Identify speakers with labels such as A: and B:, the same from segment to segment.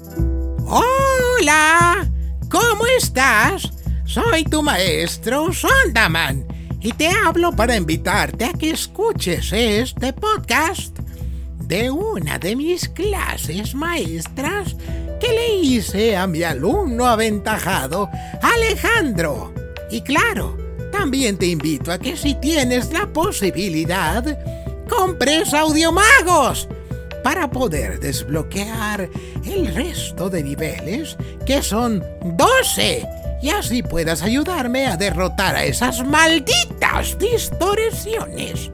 A: Hola, ¿cómo estás? Soy tu maestro Sondaman y te hablo para invitarte a que escuches este podcast de una de mis clases maestras que le hice a mi alumno aventajado Alejandro. Y claro, también te invito a que si tienes la posibilidad, compres audiomagos para poder desbloquear el resto de niveles, que son 12, y así puedas ayudarme a derrotar a esas malditas distorsiones.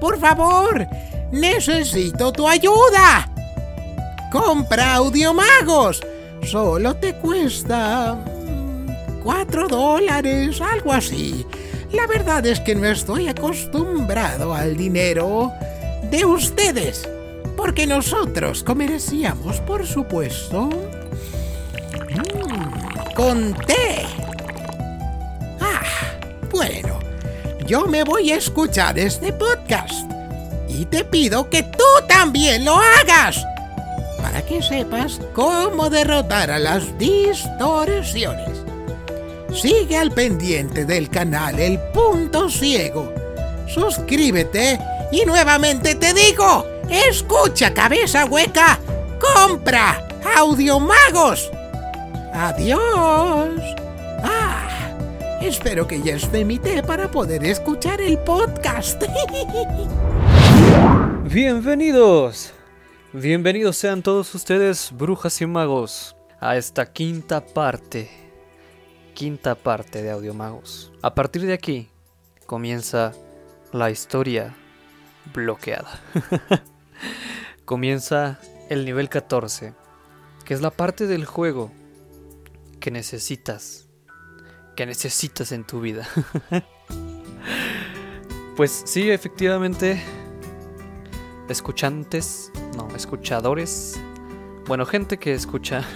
A: Por favor, necesito tu ayuda. Compra audiomagos. Solo te cuesta... mm, cuatro dólares, algo así. La verdad es que no estoy acostumbrado al dinero de ustedes. Porque nosotros comerciamos, por supuesto, mm, con té. Ah, bueno, yo me voy a escuchar este podcast. Y te pido que tú también lo hagas. Para que sepas cómo derrotar a las distorsiones. Sigue al pendiente del canal El Punto Ciego. Suscríbete y nuevamente te digo, escucha cabeza hueca, compra audiomagos. Adiós. Ah, espero que ya esté mi té para poder escuchar el podcast.
B: Bienvenidos, bienvenidos sean todos ustedes, brujas y magos, a esta quinta parte, quinta parte de Audiomagos. A partir de aquí comienza la historia bloqueada. comienza el nivel 14, que es la parte del juego que necesitas, que necesitas en tu vida. pues sí, efectivamente escuchantes, no, escuchadores, bueno, gente que escucha.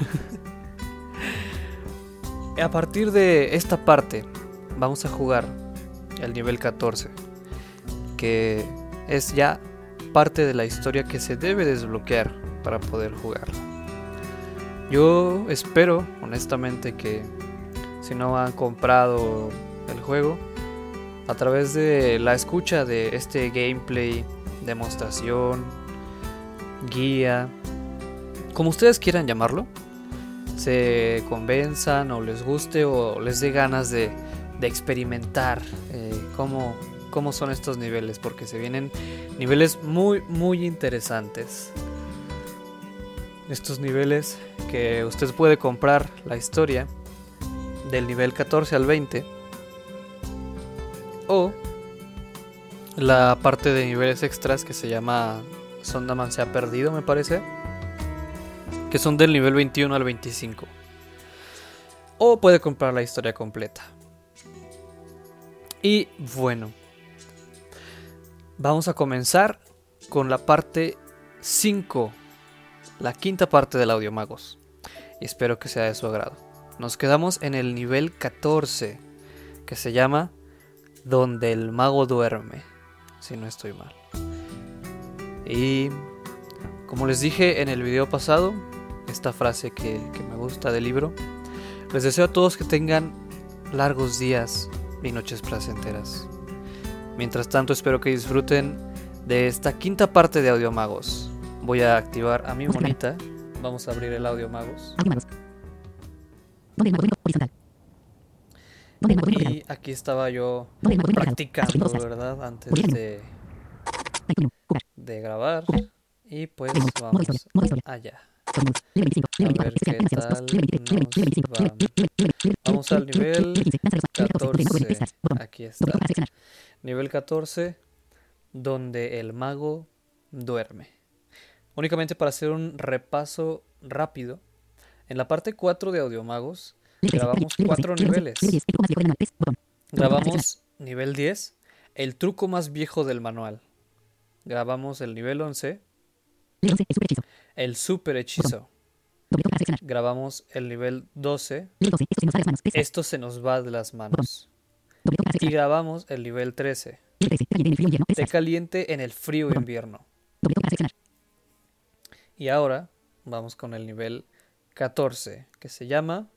B: a partir de esta parte vamos a jugar el nivel 14, que es ya parte de la historia que se debe desbloquear para poder jugar. Yo espero, honestamente, que si no han comprado el juego, a través de la escucha de este gameplay, demostración, guía, como ustedes quieran llamarlo, se convenzan o les guste o les dé ganas de, experimentar eh, cómo, cómo son estos niveles, porque se vienen niveles muy, muy interesantes. Estos niveles que usted puede comprar la historia del nivel 14 al 20 o la parte de niveles extras que se llama Sondaman se ha perdido, me parece. Que son del nivel 21 al 25. O puede comprar la historia completa. Y bueno. Vamos a comenzar con la parte 5. La quinta parte del Audiomagos. Y espero que sea de su agrado. Nos quedamos en el nivel 14. Que se llama Donde el mago duerme si no estoy mal. Y como les dije en el video pasado, esta frase que, que, me gusta del libro, les deseo a todos que tengan largos días y noches placenteras. Mientras tanto, espero que disfruten de esta quinta parte de Audiomagos. Voy a activar a mi monita. Vamos a abrir el Audiomagos. Y aquí estaba yo practicando, ¿verdad? Antes de, de grabar. Y pues vamos allá. Vamos al nivel 14. Aquí está. Nivel 14, donde el mago duerme. Únicamente para hacer un repaso rápido. En la parte 4 de Audiomagos grabamos cuatro niveles. Grabamos nivel 10, el truco más viejo del manual. Grabamos el nivel 11, el super hechizo. Grabamos el nivel 12, esto se nos va de las manos. Y grabamos el nivel 13, té caliente en el frío invierno. Y ahora vamos con el nivel 14, que se llama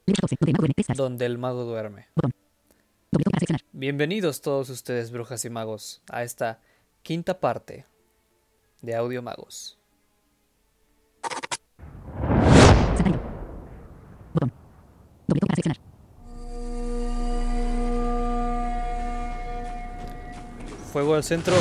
B: Donde el mago duerme. Bienvenidos todos ustedes, brujas y magos, a esta quinta parte de Audio Magos. Fuego al centro.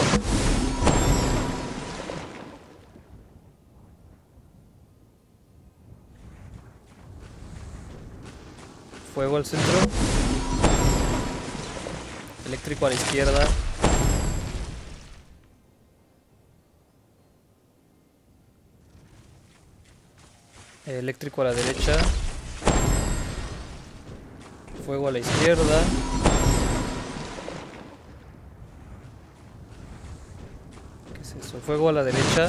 B: Fuego al centro. Eléctrico a la izquierda. Eléctrico a la derecha. Fuego a la izquierda. ¿Qué es eso? Fuego a la derecha.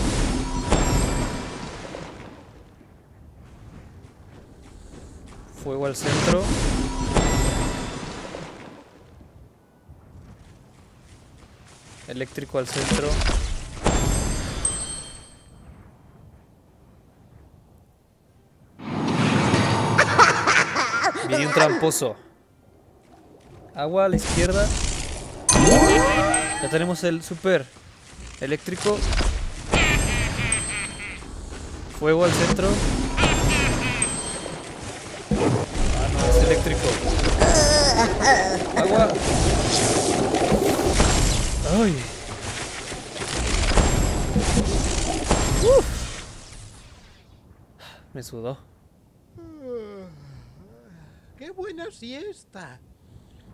B: Fuego al centro. Eléctrico al centro. Viene un tramposo. Agua a la izquierda. Ya tenemos el super eléctrico. Fuego al centro. Ah, no, es eléctrico. Agua. Ay. Uf. Me sudó.
A: ¡Qué buena siesta!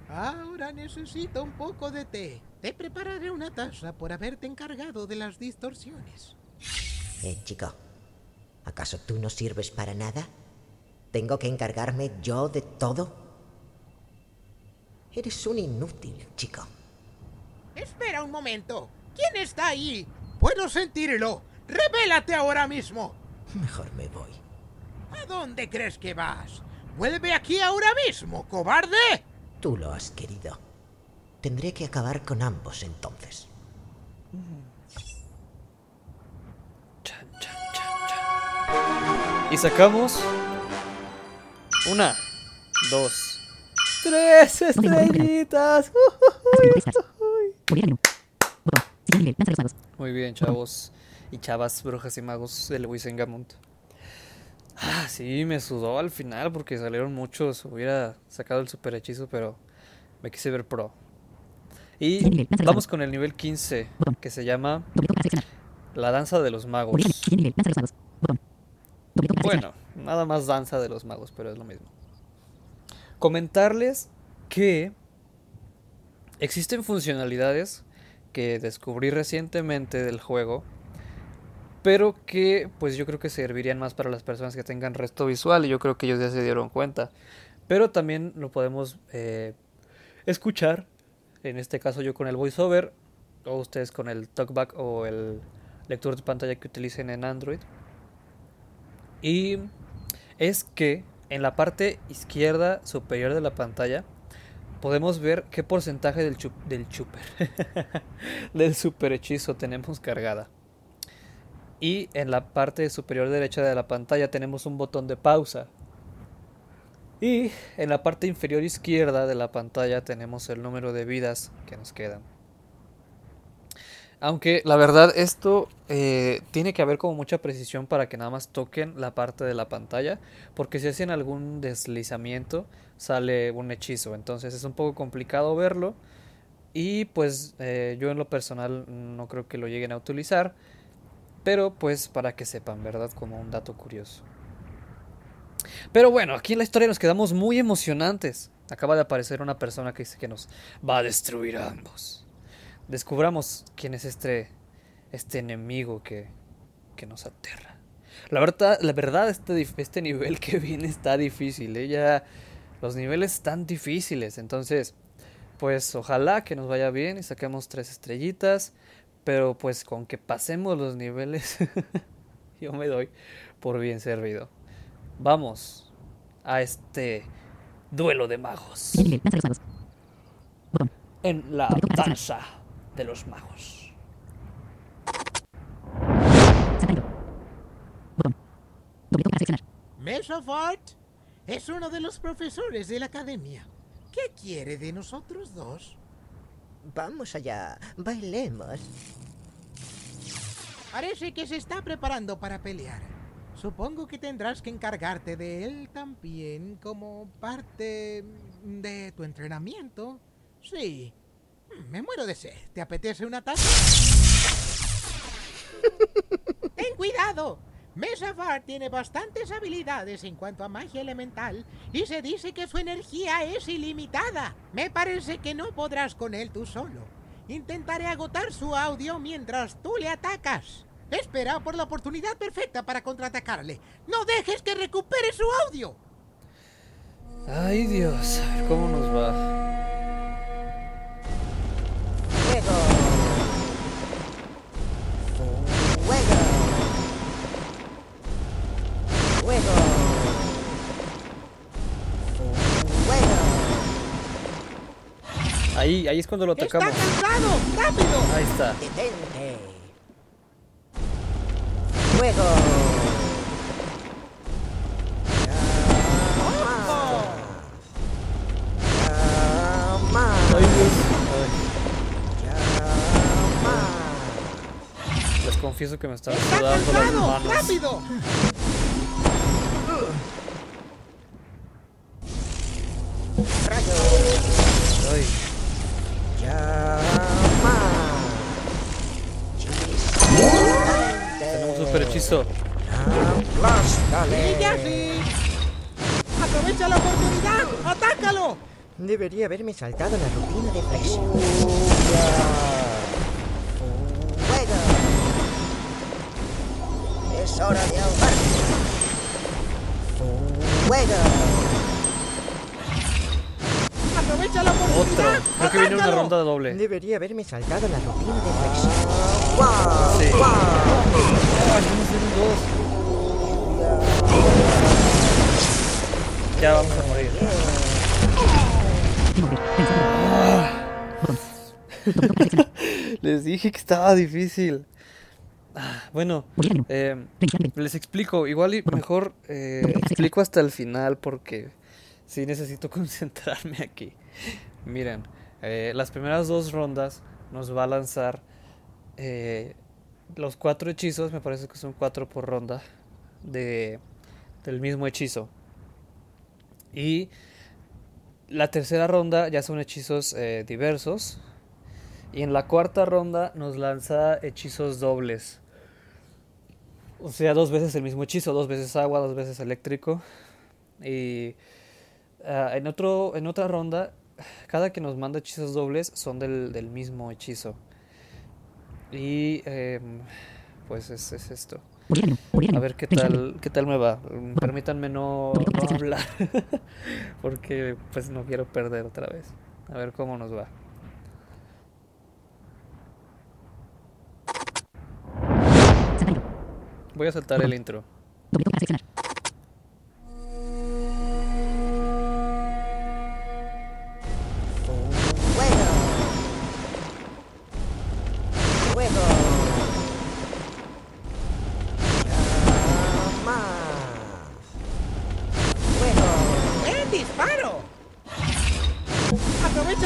A: Ahora necesito un poco de té. Te prepararé una taza por haberte encargado de las distorsiones.
C: Eh, chico, ¿acaso tú no sirves para nada? ¿Tengo que encargarme yo de todo? Eres un inútil, chico.
A: Espera un momento. ¿Quién está ahí? Puedo sentirlo. ¡Revélate ahora mismo!
C: Mejor me voy.
A: ¿A dónde crees que vas? ¡Vuelve aquí ahora mismo, cobarde!
C: Tú lo has querido. Tendré que acabar con ambos entonces.
B: Y sacamos una, dos, tres estrellitas. Muy bien, chavos y chavas, brujas y magos del Wisengamund. Ah, sí, me sudó al final porque salieron muchos. Hubiera sacado el super hechizo, pero me quise ver pro. Y vamos con el nivel 15, que se llama La Danza de los Magos. Bueno, nada más danza de los magos, pero es lo mismo. Comentarles que existen funcionalidades que descubrí recientemente del juego, pero que pues yo creo que servirían más para las personas que tengan resto visual y yo creo que ellos ya se dieron cuenta. Pero también lo podemos eh, escuchar, en este caso yo con el voiceover, o ustedes con el talkback o el lector de pantalla que utilicen en Android. Y es que en la parte izquierda superior de la pantalla podemos ver qué porcentaje del, del chuper, del super hechizo tenemos cargada. Y en la parte superior derecha de la pantalla tenemos un botón de pausa. Y en la parte inferior izquierda de la pantalla tenemos el número de vidas que nos quedan. Aunque la verdad esto eh, tiene que haber como mucha precisión para que nada más toquen la parte de la pantalla. Porque si hacen algún deslizamiento sale un hechizo. Entonces es un poco complicado verlo. Y pues eh, yo en lo personal no creo que lo lleguen a utilizar. Pero pues para que sepan, ¿verdad? Como un dato curioso. Pero bueno, aquí en la historia nos quedamos muy emocionantes. Acaba de aparecer una persona que dice que nos va a destruir a ambos. Descubramos quién es este, este enemigo que, que nos aterra. La verdad, la verdad este, este nivel que viene está difícil. ¿eh? Ya los niveles están difíciles. Entonces, pues ojalá que nos vaya bien y saquemos tres estrellitas. Pero pues con que pasemos los niveles, yo me doy por bien servido. Vamos a este duelo de magos. En la danza de los magos.
A: Mesofort es uno de los profesores de la academia. ¿Qué quiere de nosotros dos?
C: Vamos allá, bailemos.
A: Parece que se está preparando para pelear. Supongo que tendrás que encargarte de él también como parte de tu entrenamiento. Sí. Me muero de sed. ¿Te apetece una taza? Ten cuidado. Mesafar tiene bastantes habilidades en cuanto a magia elemental y se dice que su energía es ilimitada. Me parece que no podrás con él tú solo. Intentaré agotar su audio mientras tú le atacas. Espera por la oportunidad perfecta para contraatacarle. No dejes que recupere su audio.
B: Ay Dios, a ver cómo nos va. Ahí, ahí es cuando lo
A: ¡Está
B: atacamos.
A: cansado! ¡Rápido!
B: Ahí está.
C: Detente. Fuego. Llama.
B: Ay Dios.
C: Llama.
B: Ay, les confieso que me están
A: ¡Está
B: sudando las
A: cansado!
B: manos.
A: ¡Rápido!
B: Tenemos super hechizo.
C: Aplástale.
A: ¡Y ya sí! ¡Aprovecha la oportunidad! ¡Atácalo!
C: Debería haberme saltado la rutina de flexión. ¡Fuego! Es hora de.
A: ¡Aprovecha la
B: Otro.
A: oportunidad!
B: Creo que viene una
A: ¡Atácalo!
B: ronda doble.
C: Debería haberme saltado la rutina de. ¡Guau!
B: Ya vamos a morir. Les dije que estaba difícil. Ah, Bueno, eh, les explico. Igual y mejor eh, explico hasta el final porque sí necesito concentrarme aquí. Miren, eh, las primeras dos rondas nos va a lanzar los cuatro hechizos, me parece que son cuatro por ronda, de, del mismo hechizo. Y la tercera ronda ya son hechizos eh, diversos. Y en la cuarta ronda nos lanza hechizos dobles. O sea, dos veces el mismo hechizo, dos veces agua, dos veces eléctrico. Y ah, en, otro, en otra ronda, cada que nos manda hechizos dobles son del, del mismo hechizo. Y em, pues es, es esto. A ver qué tal, qué tal me va. Mm, Permítanme no, no hablar. Porque pues no quiero perder otra vez. A ver cómo nos va. Voy a saltar el intro.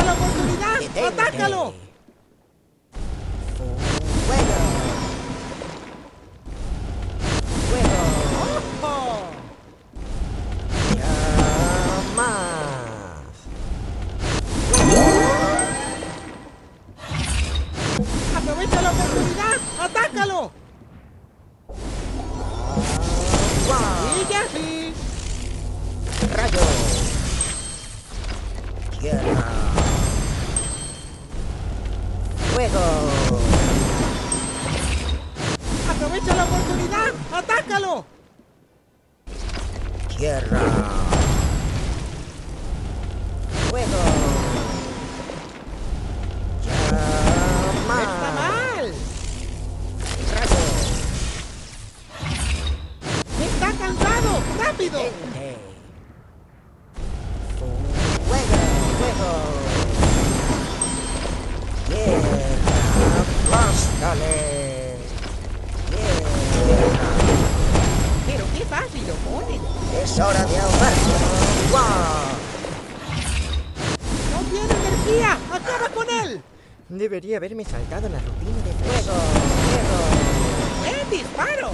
A: La oportunidad! ¡Atácalo!
C: Debería haberme saltado la rutina de fuego.
A: ¡Eh, disparo!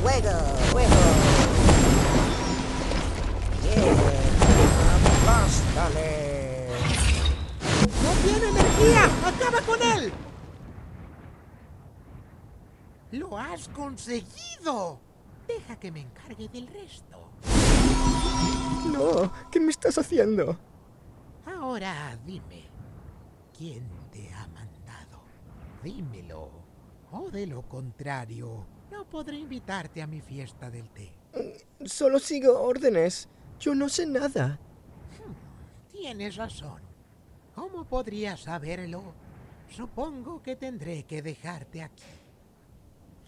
C: ¡Fuego! ¡Fuego! Bien.
A: ¡No tiene energía! ¡Acaba con él! ¡Lo has conseguido! Deja que me encargue del resto.
D: No, ¿qué me estás haciendo?
A: Ahora dime, ¿quién te ha mandado? Dímelo. O de lo contrario, no podré invitarte a mi fiesta del té.
D: Solo sigo órdenes. Yo no sé nada.
A: Tienes razón. ¿Cómo podría saberlo? Supongo que tendré que dejarte aquí.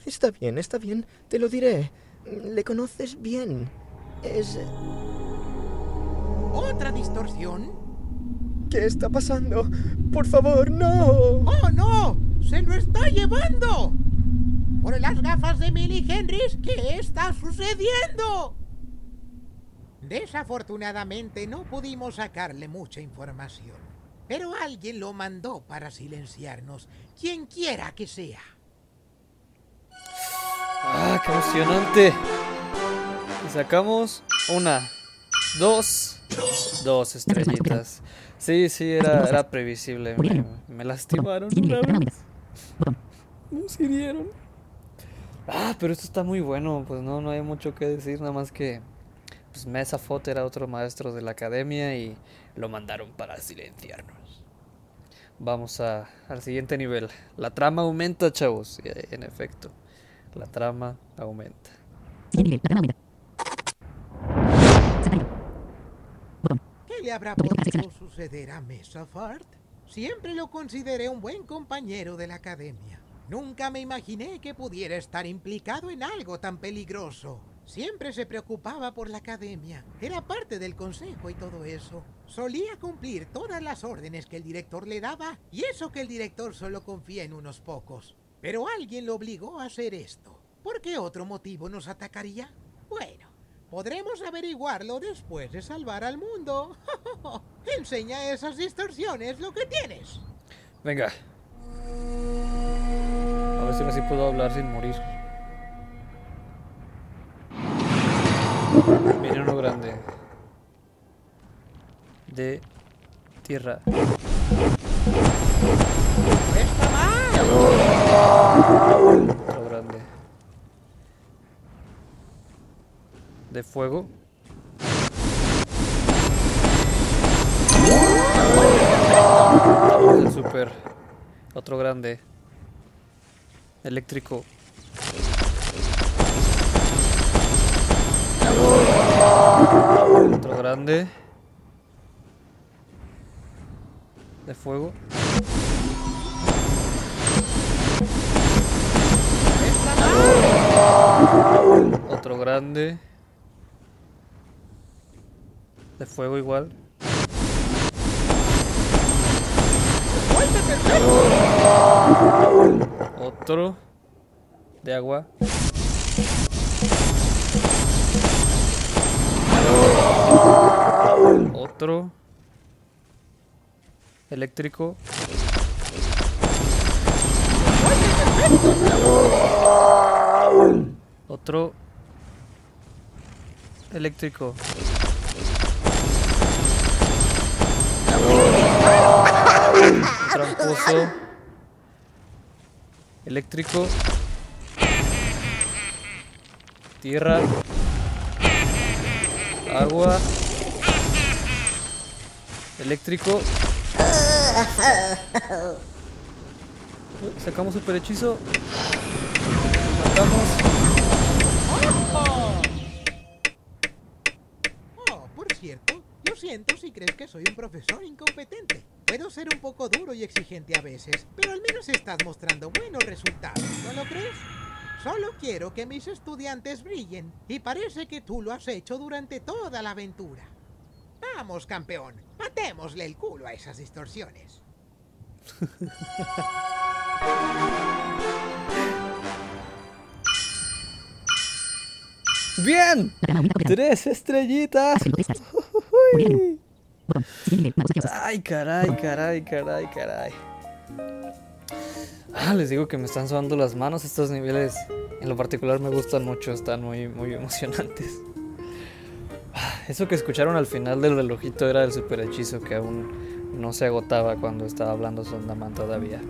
D: Está bien, está bien. Te lo diré. Le conoces bien. Es...
A: ¿Otra distorsión?
D: ¿Qué está pasando? Por favor, no.
A: ¡Oh, no! ¡Se lo está llevando! Por las gafas de Millie Henrys, ¿qué está sucediendo? Desafortunadamente no pudimos sacarle mucha información. Pero alguien lo mandó para silenciarnos, quien quiera que sea.
B: ¡Ah, qué emocionante! Y sacamos una, dos, dos estrellitas. Sí, sí, era, era previsible. Me, me lastimaron una vez. Nos hirieron. Ah, pero esto está muy bueno. Pues no, no hay mucho que decir. Nada más que pues Mesa Fot era otro maestro de la academia y lo mandaron para silenciarnos. Vamos a, al siguiente nivel. La trama aumenta, chavos. En efecto, la trama aumenta.
A: ¿Qué le habrá podido suceder a Mesafart? Siempre lo consideré un buen compañero de la academia. Nunca me imaginé que pudiera estar implicado en algo tan peligroso. Siempre se preocupaba por la academia. Era parte del consejo y todo eso. Solía cumplir todas las órdenes que el director le daba y eso que el director solo confía en unos pocos. Pero alguien lo obligó a hacer esto. ¿Por qué otro motivo nos atacaría? Bueno, podremos averiguarlo después de salvar al mundo. Enseña esas distorsiones lo que tienes.
B: Venga. A ver si así puedo hablar sin morir. Viene uno grande. De tierra. Otro grande. De fuego. Super. Otro grande. Eléctrico. Otro grande. De fuego. Otro grande. De fuego igual. Otro. De agua. Otro. Eléctrico. Otro. Eléctrico. Tramposo. Eléctrico. Tierra. Agua. Eléctrico. Sacamos super hechizo. Matamos.
A: Oh, por cierto, lo siento si crees que soy un profesor incompetente. Puedo ser un poco duro y exigente a veces, pero al menos estás mostrando buenos resultados, ¿no lo crees? Solo quiero que mis estudiantes brillen, y parece que tú lo has hecho durante toda la aventura. Vamos, campeón, matémosle el culo a esas distorsiones.
B: Bien. Tres estrellitas. Uy. Ay, caray, caray, caray, caray. Ah, les digo que me están sobando las manos estos niveles. En lo particular me gustan mucho, están muy, muy emocionantes. Ah, Eso que escucharon al final del relojito era el super hechizo que aún no se agotaba cuando estaba hablando Sondaman todavía.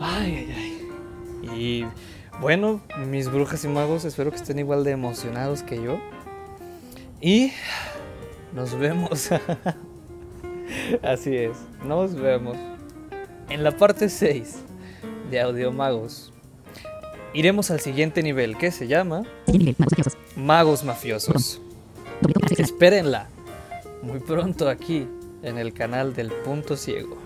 B: Ay, ay, ay. Y bueno, mis brujas y magos, espero que estén igual de emocionados que yo. Y nos vemos. Así es, nos vemos. En la parte 6 de Audio Magos, iremos al siguiente nivel que se llama Magos Mafiosos. Espérenla muy pronto aquí en el canal del Punto Ciego.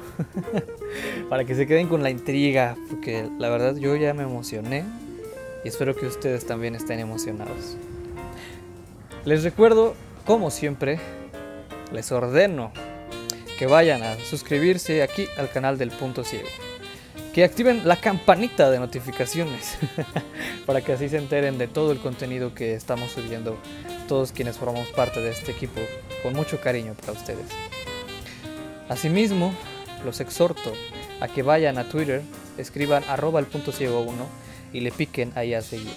B: Para que se queden con la intriga, porque la verdad yo ya me emocioné y espero que ustedes también estén emocionados. Les recuerdo, como siempre, les ordeno que vayan a suscribirse aquí al canal del Punto Ciego. Que activen la campanita de notificaciones para que así se enteren de todo el contenido que estamos subiendo todos quienes formamos parte de este equipo con mucho cariño para ustedes. Asimismo, los exhorto a que vayan a Twitter, escriban arroba el punto ciego 1 y le piquen ahí a seguir.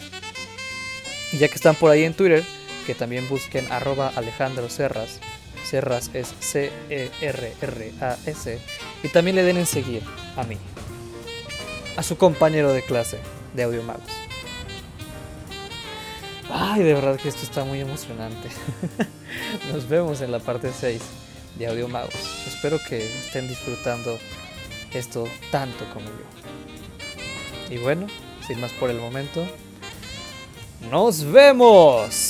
B: Y ya que están por ahí en Twitter, que también busquen arroba Alejandro Serras. Serras es C-E-R-R-A-S. Y también le den en seguir a mí, a su compañero de clase de Audiomagos. Ay, de verdad que esto está muy emocionante. Nos vemos en la parte 6 de Audiomagos. Espero que estén disfrutando esto tanto como yo. Y bueno, sin más por el momento, nos vemos.